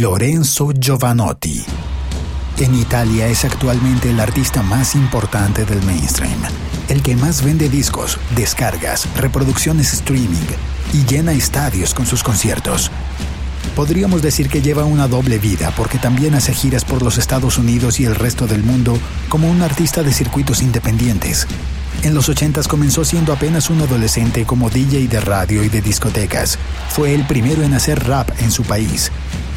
Lorenzo Giovanotti. En Italia es actualmente el artista más importante del mainstream, el que más vende discos, descargas, reproducciones streaming y llena estadios con sus conciertos. Podríamos decir que lleva una doble vida porque también hace giras por los Estados Unidos y el resto del mundo como un artista de circuitos independientes. En los 80 comenzó siendo apenas un adolescente como DJ de radio y de discotecas. Fue el primero en hacer rap en su país,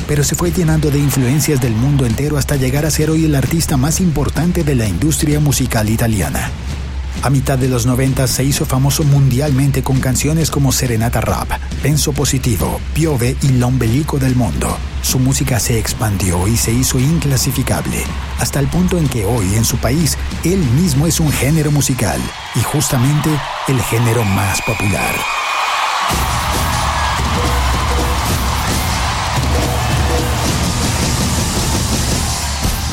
pero se fue llenando de influencias del mundo entero hasta llegar a ser hoy el artista más importante de la industria musical italiana. A mitad de los 90 se hizo famoso mundialmente con canciones como Serenata Rap, Penso Positivo, Piove y L'Ombelico del Mundo. Su música se expandió y se hizo inclasificable, hasta el punto en que hoy en su país él mismo es un género musical y justamente el género más popular.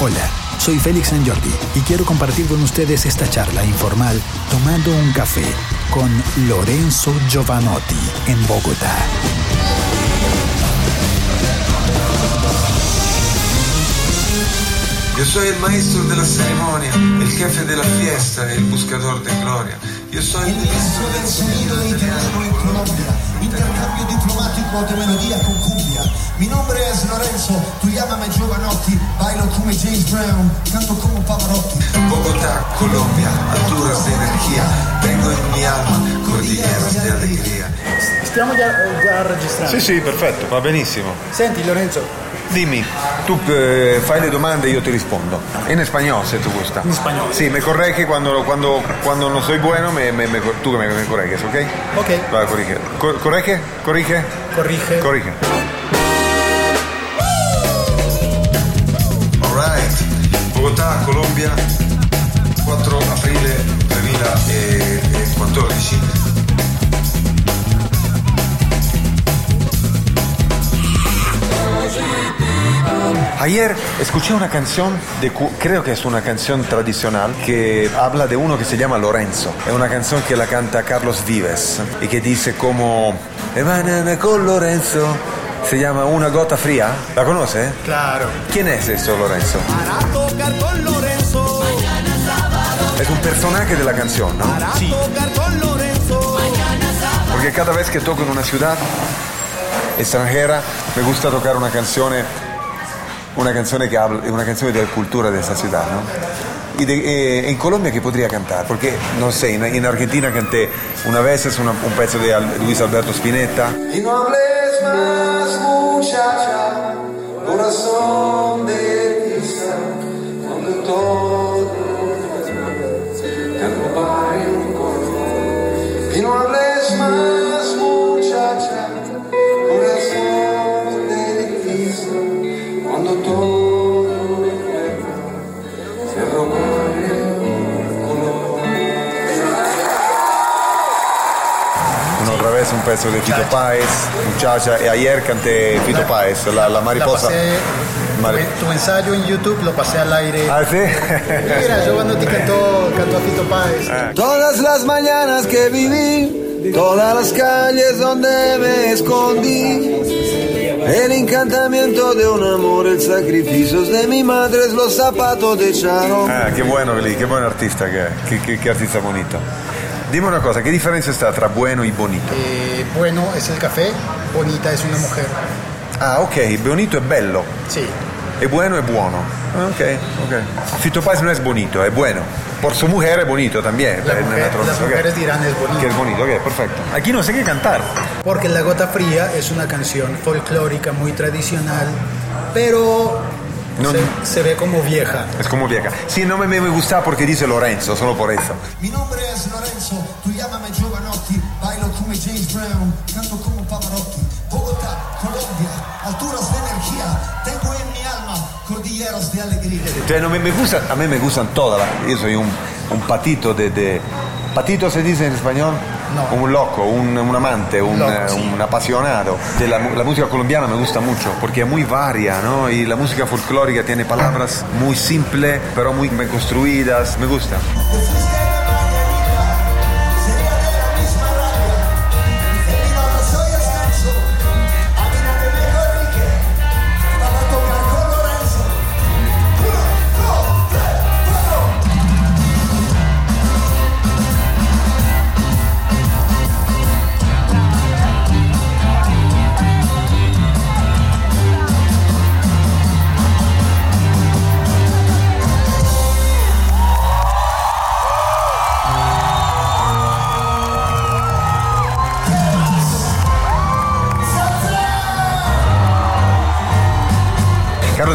Hola, soy Félix San y quiero compartir con ustedes esta charla informal tomando un café con Lorenzo Giovanotti en Bogotá. Yo soy el maestro de la ceremonia, el jefe de la fiesta, el buscador de gloria. Yo soy el ministro del sonido en Colombia, intercambio diplomático de melodía con cumbia. Mi Lorenzo, tú llámame Giovanotti, bailo come James Brown, canto como Pavarotti. Bogotá, Colombia, alturas de energía, tengo en mi alma cordilleras de alegría. Stiamo già, già registrando. Sì, sì, perfetto, va benissimo. Senti Lorenzo, Dimmi, tu eh, fai le domande e io ti rispondo. En español, se te gusta. En español. Sí, me corregge cuando, cuando, cuando no soy bueno, me, me, me- tú me, me corregges, ¿ok? ok, Va, corrige. Co- corregge? Corrige? corrige. Corrige. Bogotà, Colombia, 4 aprile 2014. Ayer escuché una canción, de, creo que es una canción tradicional, que habla de uno que se llama Lorenzo. Es una canción que la canta Carlos Vives y que dice como, "E banana con Lorenzo, se llama Una gota fría. ¿La conoce? Claro. ¿Quién es eso Lorenzo? Para tocar con Lorenzo, Es un personaje de la canción, ¿no? para tocar con Lorenzo. Porque cada vez que toco en una ciudad extranjera me gusta tocar una canción, una canción que habla, una canción de la cultura de esa ciudad, ¿no? Y de- eh, en Colombia que podría cantar, porque no sé, en, en Argentina canté una vez es una- un pezzo de Al- Luis Alberto Spinetta, un pezzo de Fito Páez, muchacha, y ayer canté Fito Páez, la, la La mariposa. pasé, Mari- tu ensayo en YouTube lo pasé al aire. Ah, sí? Mira, Giovanotti cantó, cantó a Fito Páez. Ah. Todas las mañanas que viví, todas las calles donde me escondí. El encantamiento de un amor, el sacrificio de mi madre, los zapatos de Charo. Ah, qué bueno lì, qué buen artista que es, qué, qué- qué artista bonito. Dime una cosa, ¿qué diferencia está tra bueno y bonito? Eh, bueno es el café, bonita es una mujer. Ah, ok, bonito es bello, Sí, e bueno es buono. Ah, Ok, ok. Fito Páez no es bonito, es bueno. Por su mujer es bonito también. La mujer- las mujeres dirán es bonito. Que es bonito, ok, perfecto. Aquí no sé qué cantar. porque La Gota Fría es una canción folclórica muy tradicional, pero No- se, se ve como vieja. Es como vieja. Sí, no me, me gusta porque dice Lorenzo, solo por eso. Mi nombre es Lorenzo, tú llámame Giovanotti, bailo come James Brown, canto como Pavarotti. Bogotá, Colombia, alturas de energía, tengo en mi alma cordilleras de alegría. Cioè, no me, me gusta, a mí me gustan todas. Yo soy un, un patito de, de- ¿Patito se dice en español? No. Un loco, un, un amante, un, Loco, eh, sí. un apasionado. De la, la música colombiana me gusta mucho porque es muy varia, ¿no? Y la música folclórica tiene palabras muy simples, pero muy bien construidas. Me gusta.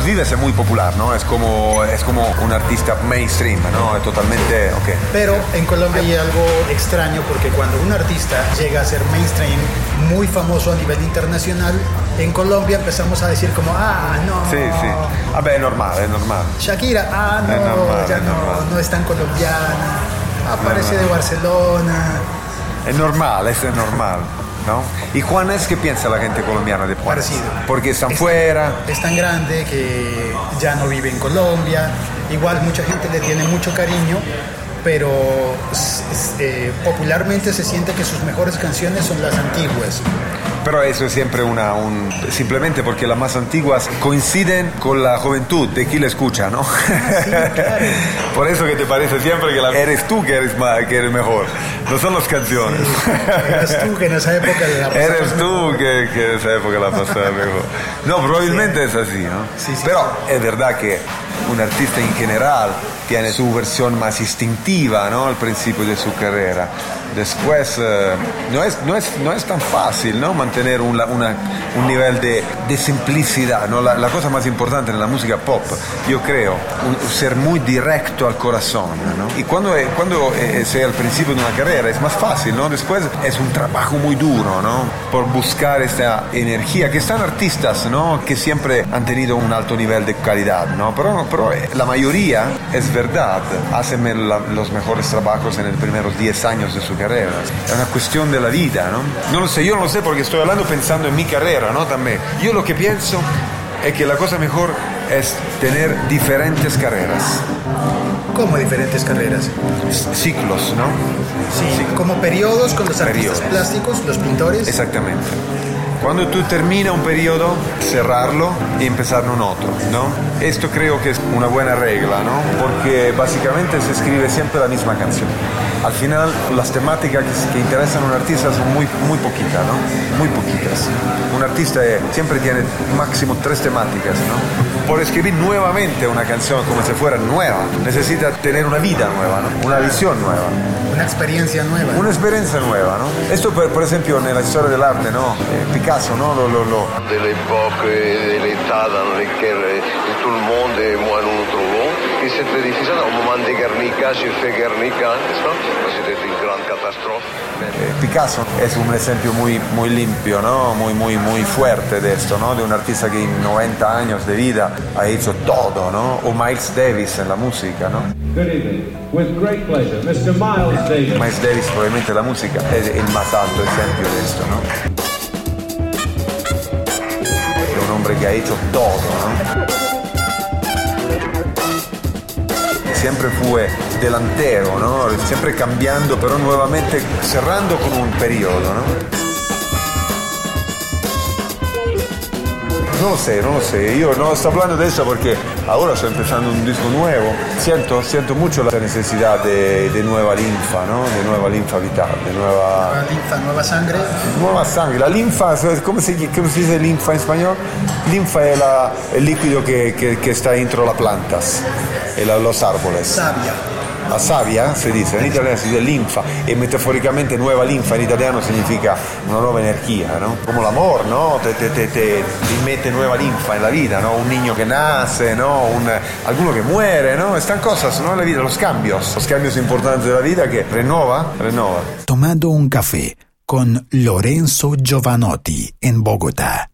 Vives es muy popular, ¿no? Es como, es como un artista mainstream, ¿no? Es totalmente, ok. Pero en Colombia hay algo extraño porque cuando un artista llega a ser mainstream, muy famoso a nivel internacional, en Colombia empezamos a decir como, ah, no. Sí, sí. A ver, es normal, es normal. Shakira, ah, no, normal, ya no, no es tan colombiana. Aparece de Barcelona. Es normal, eso es normal, ¿no? ¿Y Juanes qué piensa la gente colombiana de Juanes? Parecido. Porque están Es- fuera. Es tan grande que ya no vive en Colombia. Igual mucha gente le tiene mucho cariño, pero eh, popularmente se siente que sus mejores canciones son las antiguas. Pero eso es siempre una, un, simplemente porque las más antiguas coinciden con la juventud de quien la escucha, ¿no? claro. Por eso que te parece siempre que la- eres tú que eres, ma- que eres mejor, no son las canciones. Eras tú que en esa época la Eres tú que, que en esa época la pasaba mejor. No, probablemente es así, ¿no? Sí, sí, Pero es verdad que un artista en general tiene su versión más instintiva, ¿no? Al principio de su carrera. Después eh, no, es, no, es, no es tan fácil, ¿no? Mantener un, una- un nivel de, de simplicidad, ¿no? La, la cosa más importante en la música pop, yo creo, un- ser muy directo al corazón, ¿no? Y cuando, eh, cuando eh, sei al principio de una carrera es más fácil, ¿no? Después es un trabajo muy duro, ¿no? Por buscar esta energía, que están artistas, ¿no? Que siempre han tenido un alto nivel de calidad, ¿no? Pero, pero eh, la mayoría, es verdad, hacen los mejores trabajos en los primeros 10 años de su carrera. Es una cuestión de la vida, ¿no? No lo sé, yo no lo sé porque estoy hablando pensando en mi carrera, ¿no? También. Yo lo que pienso es que la cosa mejor es tener diferentes carreras, Como diferentes carreras. ciclos, ¿no? Sí, como periodos con los artistas Periodos. plásticos, los pintores. Exactamente. Cuando tú termina un periodo, cerrarlo y empezar un otro, ¿no? Esto creo que es una buena regla, ¿no? Porque básicamente se escribe siempre la misma canción. Al final, las temáticas que, que interesan a un artista son muy, muy poquitas, ¿no? Muy poquitas. Un artista eh, siempre tiene máximo tres temáticas, ¿no? Por escribir nuevamente una canción como si fuera nueva, necesita tener una vida nueva, ¿no? Una visión nueva. Una experiencia nueva. Una experiencia nueva, ¿no? Esto, per, per esempio, nella storia dell'arte, no? Eh, Picasso, no? Lo, lo, lo- de et de l'état dans lequel euh, tout le monde et moi nous nous trouvons. Et c'était difficile. Au moment de Guernica, fait Guernica, C'était une grande catastrophe. Mais eh, Picasso es un esempio muy, muy limpio, ¿no? Muy, muy, muy fuerte de esto, ¿no? De un artista que en 90 años de vida ha hecho todo, ¿no? O Miles Davis en la música, ¿no? Good evening. With great pleasure, Mr. Miles Davis. Miles Davis probablemente la música es el más alto ejemplo de esto, ¿no? Es un hombre que ha hecho todo, ¿no? Siempre fue delantero, ¿no? Siempre cambiando, pero nuevamente cerrando con un periodo, ¿no? No lo sé, no lo sé. Yo no estoy hablando de eso porque ahora estoy empezando un disco nuevo. Siento, siento mucho la necesidad de, de nueva linfa, ¿no? De nueva linfa vital, de nueva, Nueva linfa, nueva sangre. nueva sangre. La linfa, ¿cómo se, cómo se dice linfa en español? Linfa es la- el líquido que, que- que está dentro de las plantas, en la- los árboles. Sabia. La savia se dice, en italiano si dice linfa e metaforicamente nueva linfa in italiano significa una nuova energía, ¿no? Como el amor, ¿no? Te, te, te, te- te mete nueva linfa en la vida, ¿no? Un niño que nace, ¿no? Un, alguno que muere, ¿no? Están cosas, ¿no? En la vida, los cambios, los cambios importantes de la vida que renova, renova. Tomando un café con Lorenzo Giovanotti en Bogotá.